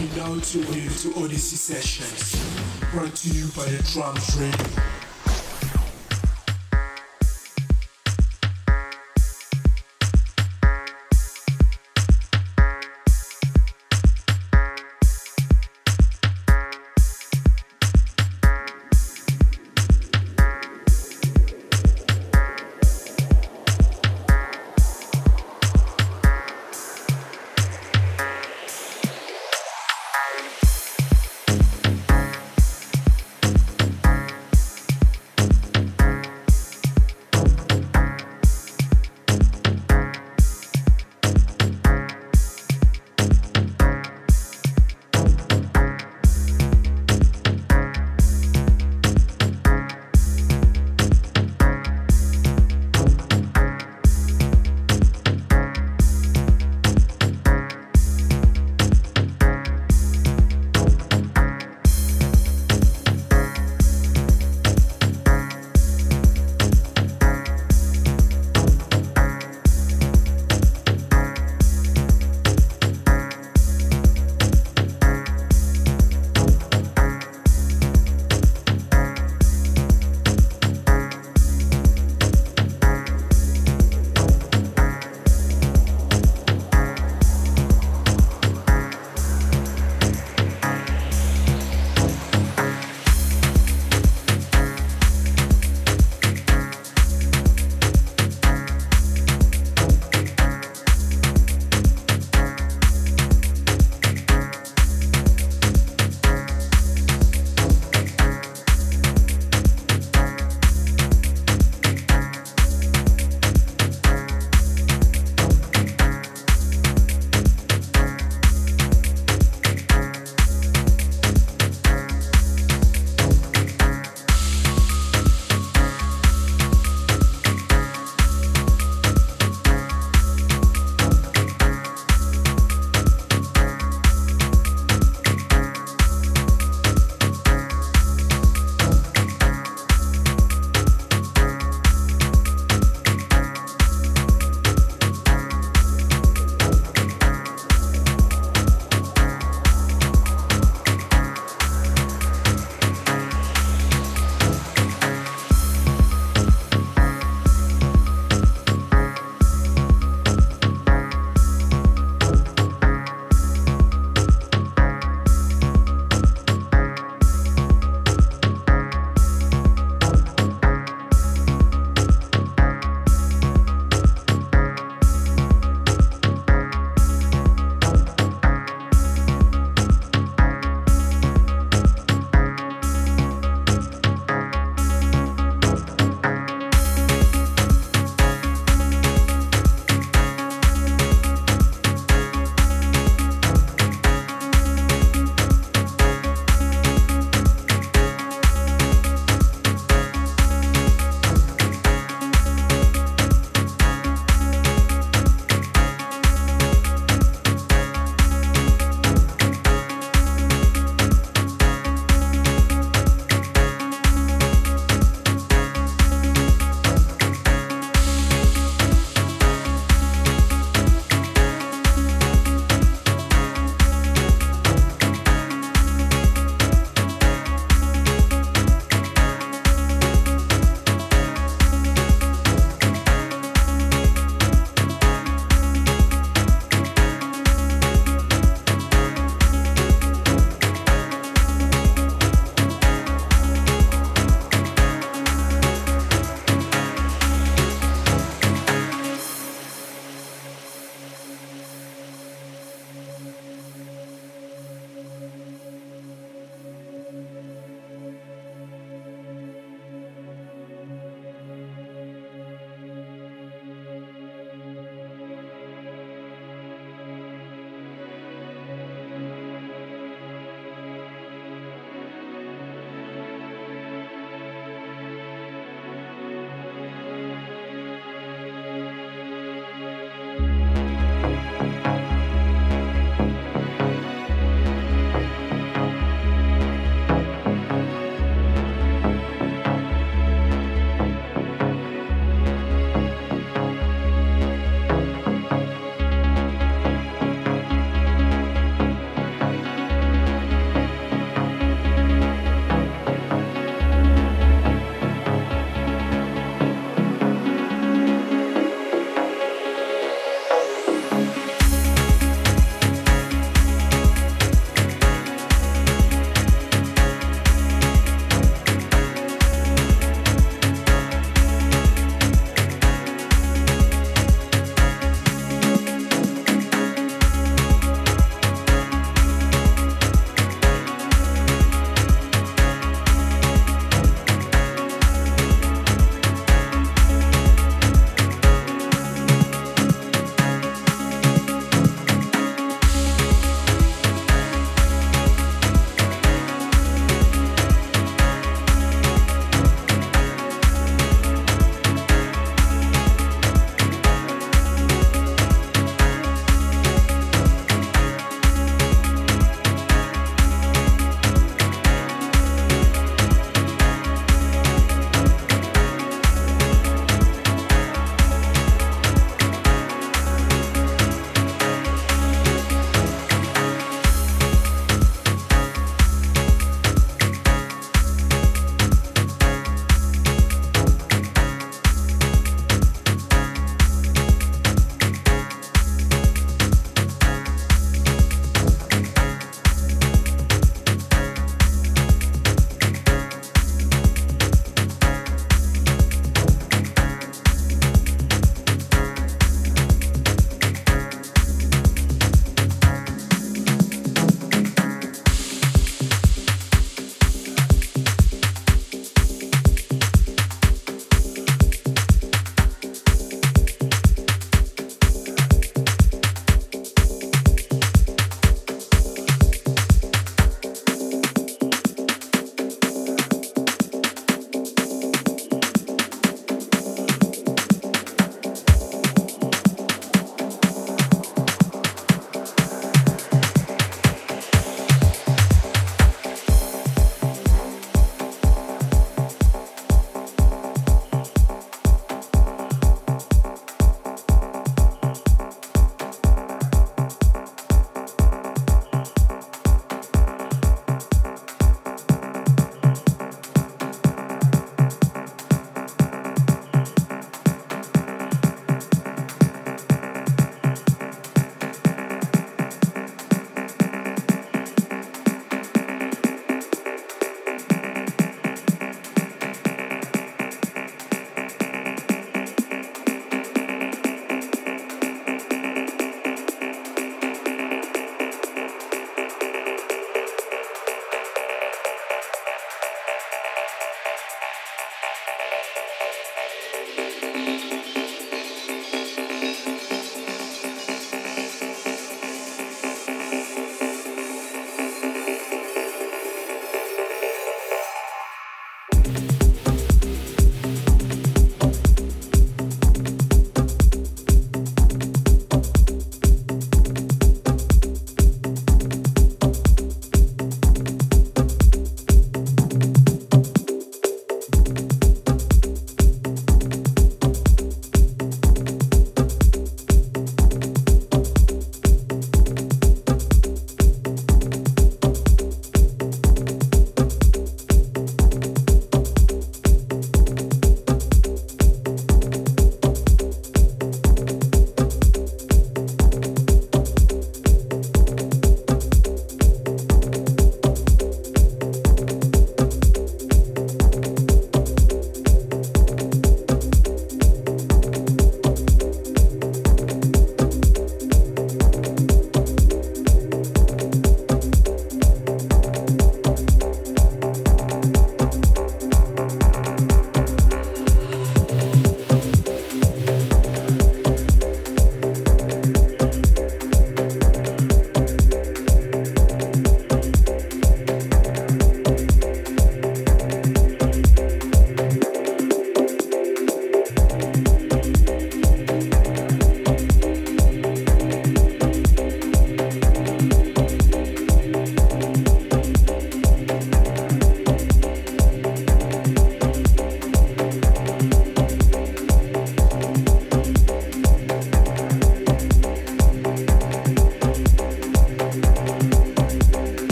Now tuned to Odyssey Sessions, brought to you by the Drums Radio.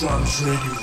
The Radio.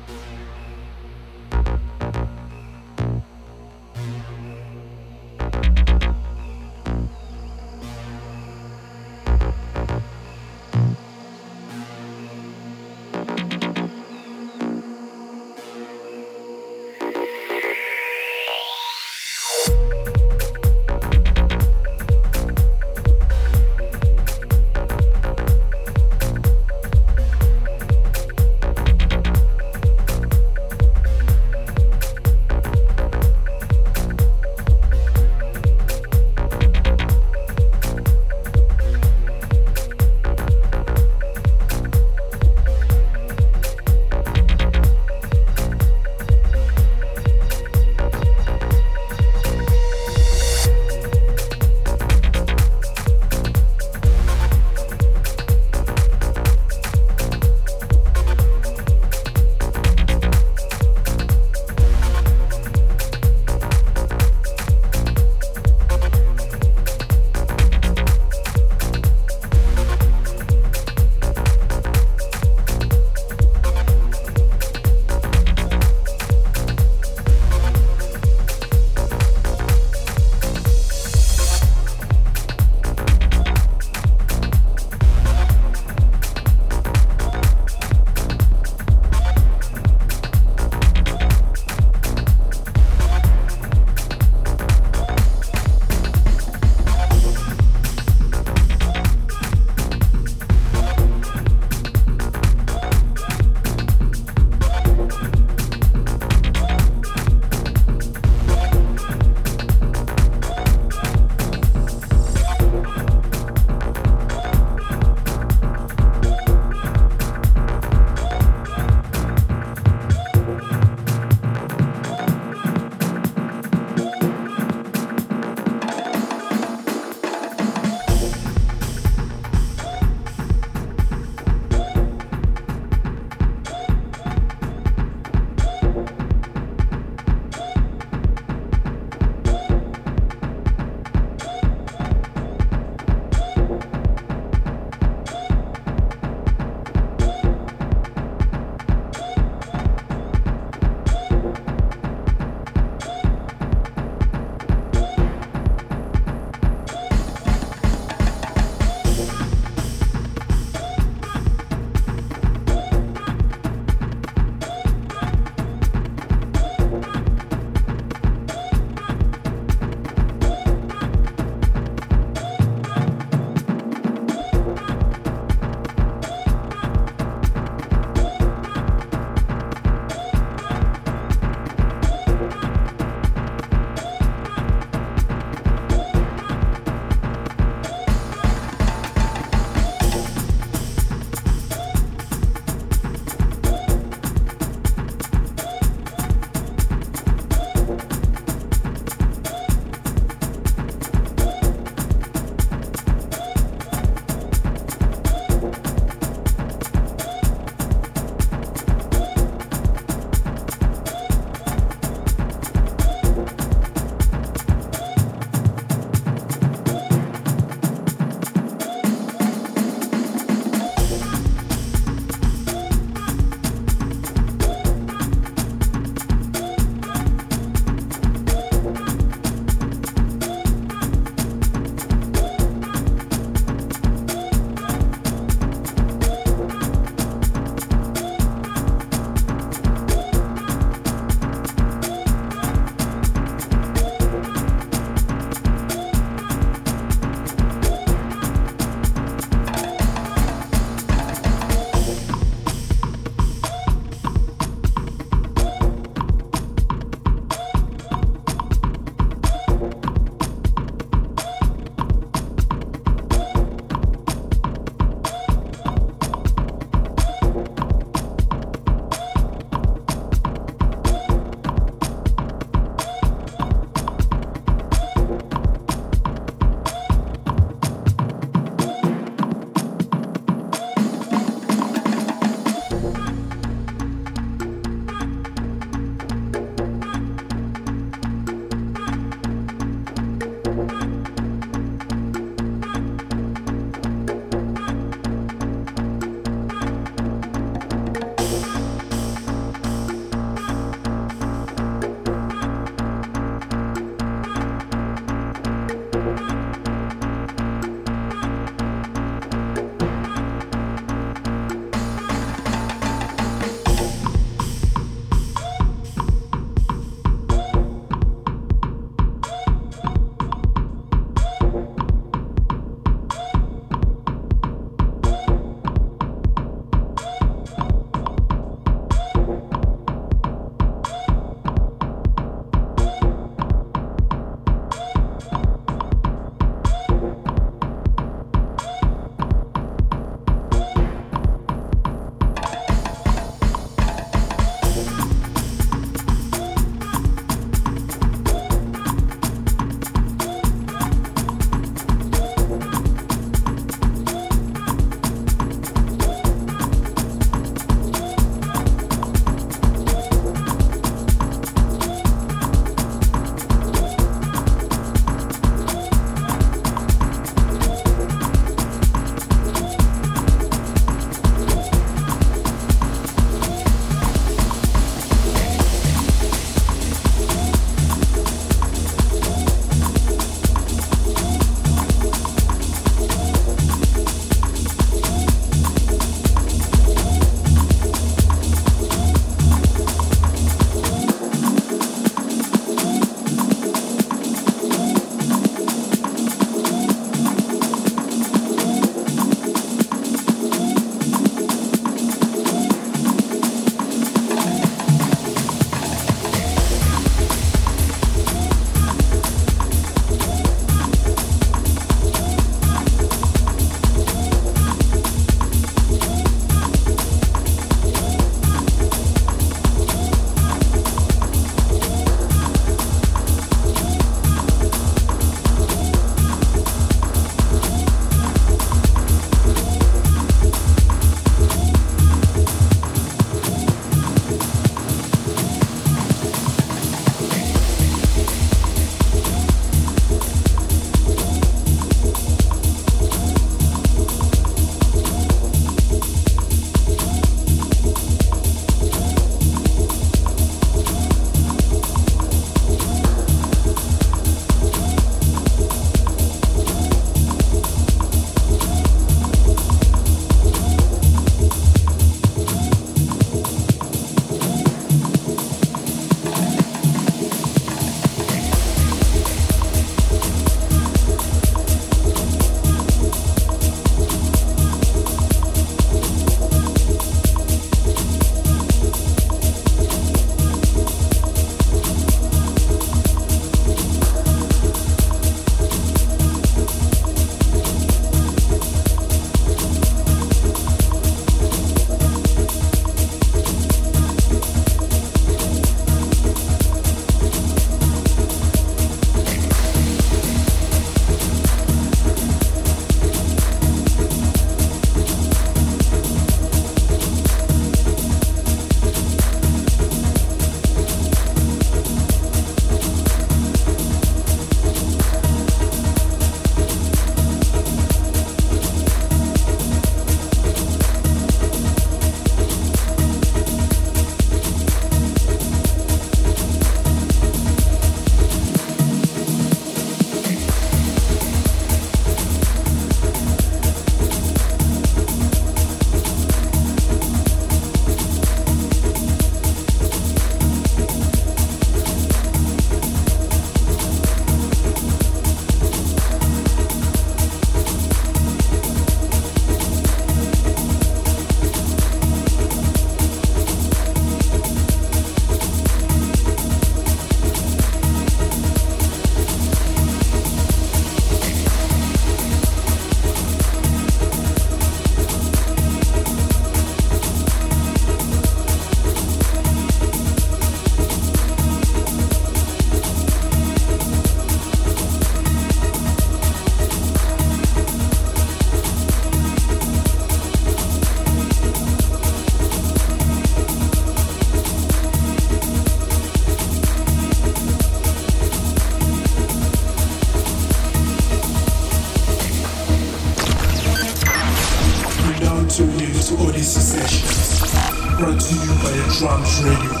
Drums Radio.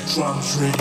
Drums Radio.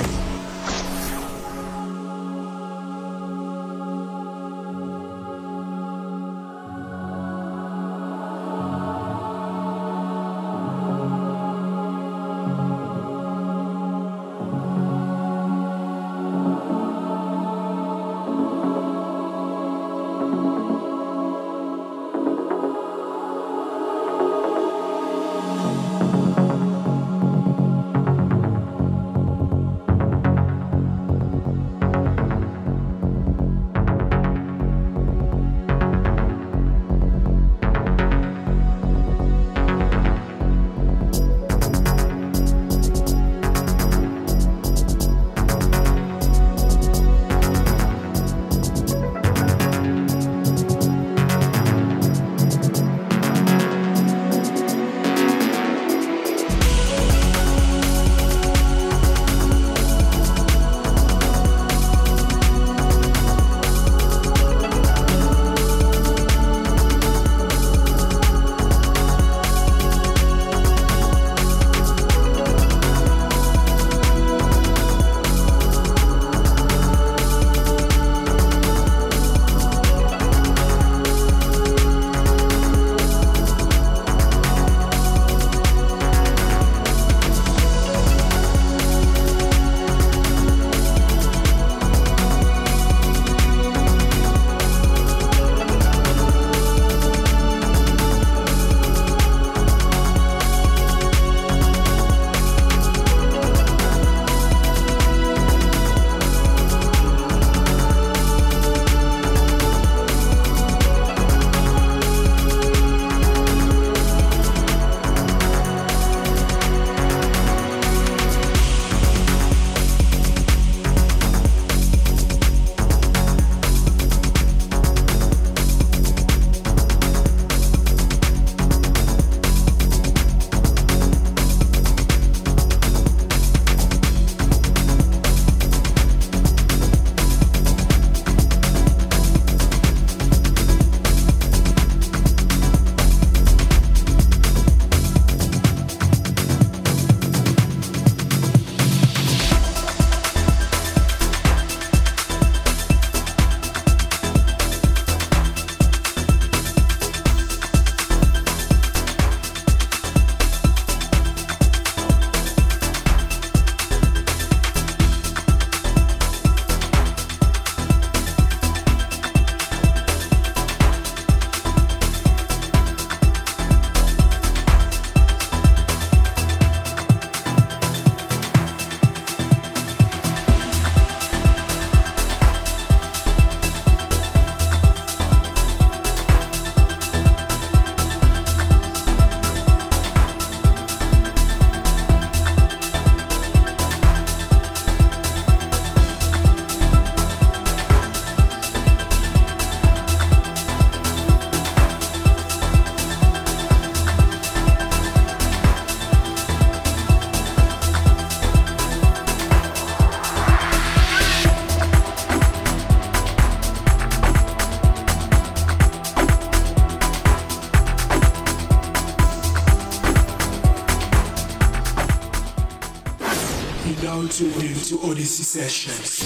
Odyssey Sessions.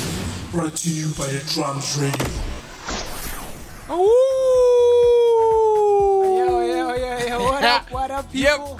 Brought to you by the Drums Radio. Yo, yo, yo, yo, what up, what up, Yep. people?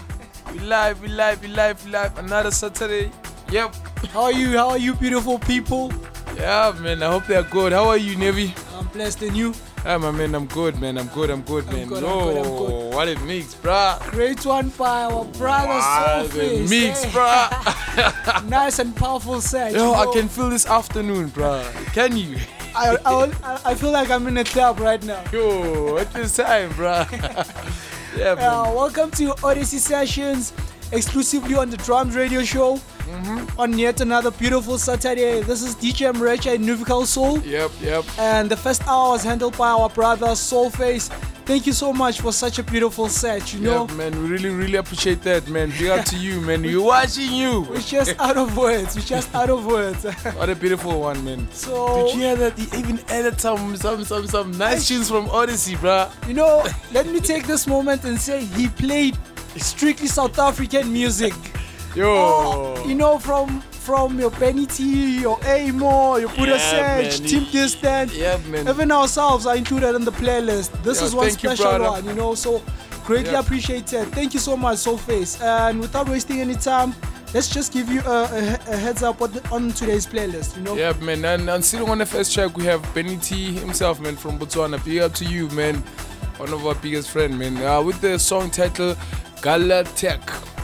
We live, we live, we live, we live. Another Saturday. Yep. How are you? How are you, beautiful people? Yeah, man. I hope they're good. How are you, Nevi? I'm blessed in you. Yeah, my man. I'm good, man. I'm good. I'm good, I'm man. good, I'm good, I'm good. what it makes, bruh. Great one by our brother Wow, Soulface. mix, eh? bruh. Nice and powerful set. Yo, you I can feel this afternoon, bruh. Can you? I, I, I, feel like I'm in a club right now. Yo, what is time, bruh. yeah, man. Uh, welcome to Odyssey Sessions, exclusively on the Drums Radio Show. Mm-hmm. On yet another beautiful Saturday. This is DJ Mrecha in Nuvical Soul. Yep, yep. And the first hour was handled by our brother Soulface. Thank you so much for such a beautiful set, you know. Yeah, man. We really, really appreciate that, man. Big up to you, man. We're watching you. We're just out of words. We're just out of words. What a beautiful one, man. so, Did you hear that? He even added some, some, some, some nice tunes from Odyssey, bruh. you know, let me take this moment and say he played strictly South African music. Yo. Oh, you know, from from your Benny T, your Amo, your Buddha Yeah, Sage. Team Distant. Yeah, man. Even ourselves are included in the playlist. This Yeah, is one you, special brother. one, you know, so greatly Yeah. appreciated. Thank you so much, Soulface. And without wasting any time, let's just give you a, a, a heads up on, the, on today's playlist, you know. Yeah, man. And, and sitting on the first track, we have Benny T himself, man, from Botswana. Big up to you, man. One of our biggest friend, man. Uh, with the song title Galatek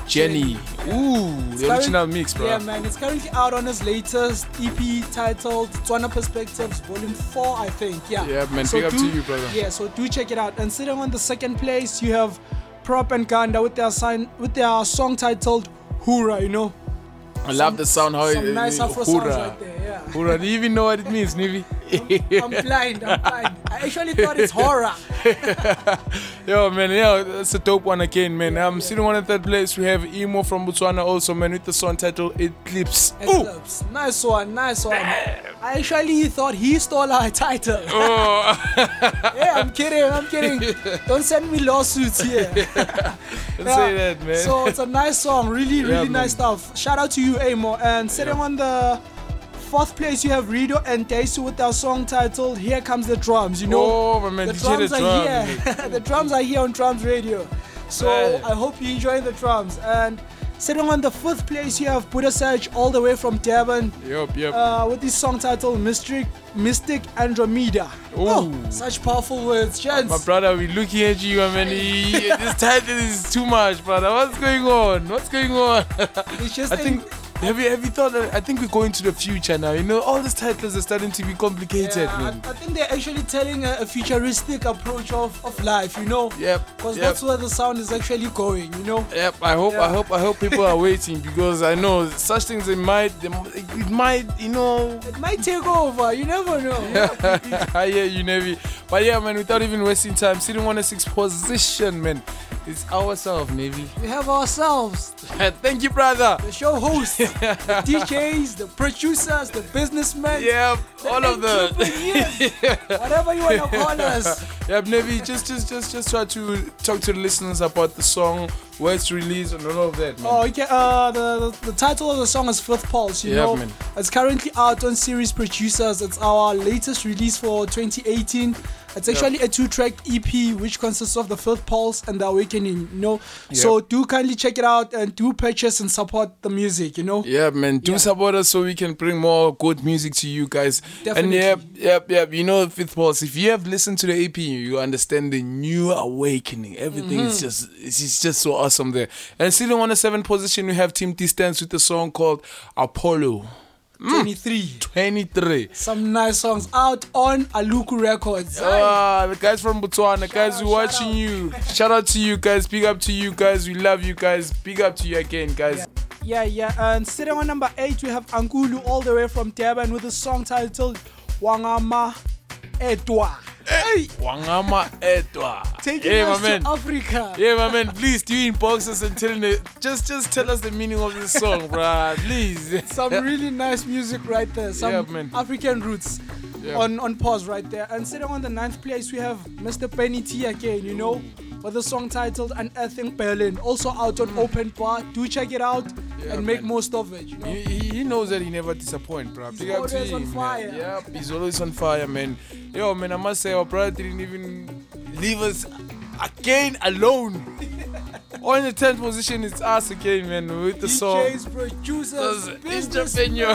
Jenny. Ooh, the original mix, bro. Yeah, man, it's currently out on his latest EP titled Tswana Perspectives Volume 4, I think. Yeah. Yeah, man, big up to you, brother. Yeah, so do check it out. And sitting on the second place, you have Prop and Ganda with their sign with their song titled Hura, you know. I love the sound how Some it nice uh, Afro sounds right there, yeah. Do you even know what it means, Nivi? I'm blind, I'm blind. I actually thought it's horror. Yo, man, Yo, that's a dope one again, man. I'm sitting on third place. We have Emo from Botswana also, man, with the song title Eclipse. Ooh. Eclipse. Nice one, nice one. I actually thought he stole our title. Oh. yeah, I'm kidding, I'm kidding. Don't send me lawsuits here. Don't Yeah. say that, man. So it's a nice song, really, really man. nice stuff. Shout out to you, Amo. And sitting on the fourth place, you have Rido and Daisu with their song titled "Here Comes the Drums." You know, oh, man, the did you hear drums the are drum? here. the drums are here on Drums Radio. So. I hope you enjoy the drums. And sitting on the fifth place, you have Buddha Sage all the way from Durban. Yup, yup. Uh, with this song titled Mystic, Mystic Andromeda. Oh, Ooh. such powerful words, gents. My brother, we looking at you, I mean, this title is too much, brother. What's going on? What's going on? It's just I think. Have you have you thought? That, I think we're going to the future now. You know, all these titles are starting to be complicated, Yeah, I, man. I think they're actually telling a, a futuristic approach of, of life, you know? Yep. Because yep. that's where the sound is actually going, you know? Yep, I hope, I Yeah. hope, I hope people are waiting because I know such things. It might, they, it might, you know. It might take over, you never know. yeah. you, Navy. But yeah, man, without even wasting time, sitting on a oh sixth position, man, it's ourselves, Navy. We have ourselves, Thank you, brother. the show hosts, the DJs, the producers, the businessmen, Yeah, all of them. entrepreneurs, whatever you want to call us. Yeah, Navy, just, just, just, just try to talk to the listeners about the song, where it's released, and all of that, man. Oh, okay. Uh, the, the the title of the song is Fifth Pulse. You Yeah, know, man. it's currently out on Series Producers. It's our latest release for 2018. It's actually a two-track EP which consists of the Fifth Pulse and the Awakening. You know, so do kindly check it out and do purchase and support the music. You know, Yeah, man. Do Yeah. support us so we can bring more good music to you guys. Definitely. And yep, yep, yep. You know, Fifth Pulse, if you have listened to the EP, you understand the new awakening. Everything is Mm-hmm. just it's, it's just so awesome there. And sitting on the seventh position, we have Team Distance with a song called Apollo 23. 23. Some nice songs out on Aluku Records. Ah, the guys from Botswana, guys out, who watching out. you. Shout out to you guys. Big up to you guys. We love you guys. Big up to you again, guys. Yeah, yeah. And sitting on number eight, we have Angulu all the way from Durban with a song titled Wangama Etwa. Hey, Wangama Etwa. taking yeah, us my man. to Africa. Yeah, my man, please do you inbox us and tell me, just just tell us the meaning of this song, bruh. Please. Some really nice music right there. Some Yeah. African roots Yeah. on, on pause right there. And sitting on the ninth place, we have Mr. Benny T again, you know, with a song titled Unearthing Berlin. Also out on hmm. Open Bar. Do check it out Yeah, and make man. most of it, you know. He, he knows that he never disappoint, bro. To always on fire. Man. Yep, he's always on fire, man. Yo, man, I must say, our brother didn't even leave us again alone. On the 10th position, it's us again, man, with the song. DJs, producers, entrepreneur.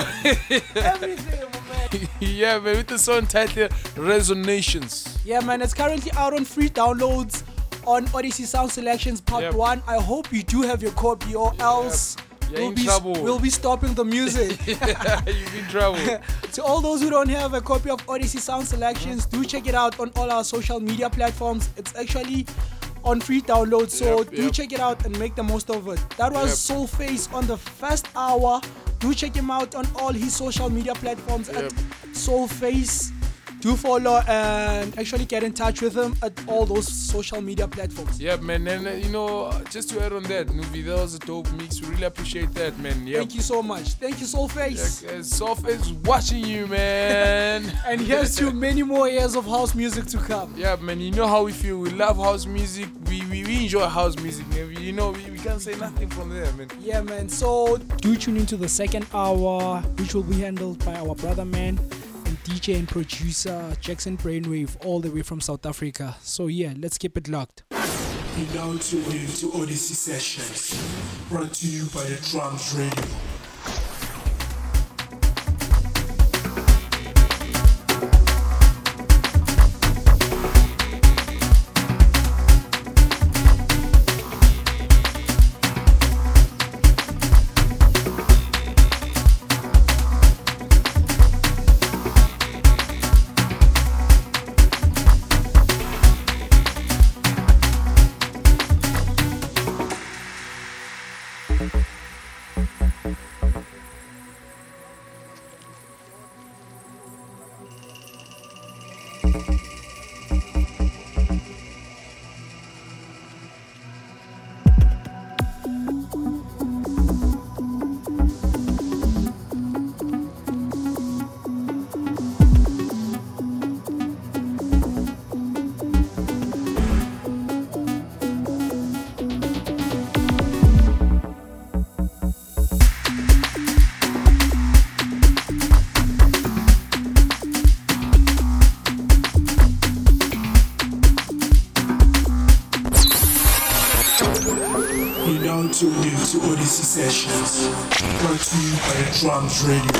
everything, man. yeah, man, with the song titled Resonations. Yeah, man, it's currently out on free downloads on Odyssey Sound Selections Part Yep. 1. I hope you do have your copy or else You're we'll in be, trouble. we'll be stopping the music. You've been trouble. to all those who don't have a copy of Odyssey Sound Selections, do check it out on all our social media platforms. It's actually on free download, so Yep, do yep. check it out and make the most of it. That was Yep. Soulface on the first hour. Do check him out on all his social media platforms at Yep. Soulface. Do follow and actually get in touch with him at all those social media platforms. Yeah, man, and uh, you know, just to add on that, Nuvi, that was a dope mix. We really appreciate that, man. Yeah. Thank you so much. Thank you, Soulface. Yeah, Soft is watching you, man. And here's to many more years of house music to come. yeah, man, you know how we feel. We love house music. We, we, we enjoy house music, man. You know, we, we can't say nothing from there, man. Yeah, man. So do tune into the second hour, which will be handled by our brother man DJ and producer Jackson Brainwave, all the way from South Africa. So yeah, let's keep it locked. You now in to Odyssey Sessions, brought to you by the Drums Radio. Drums Radio.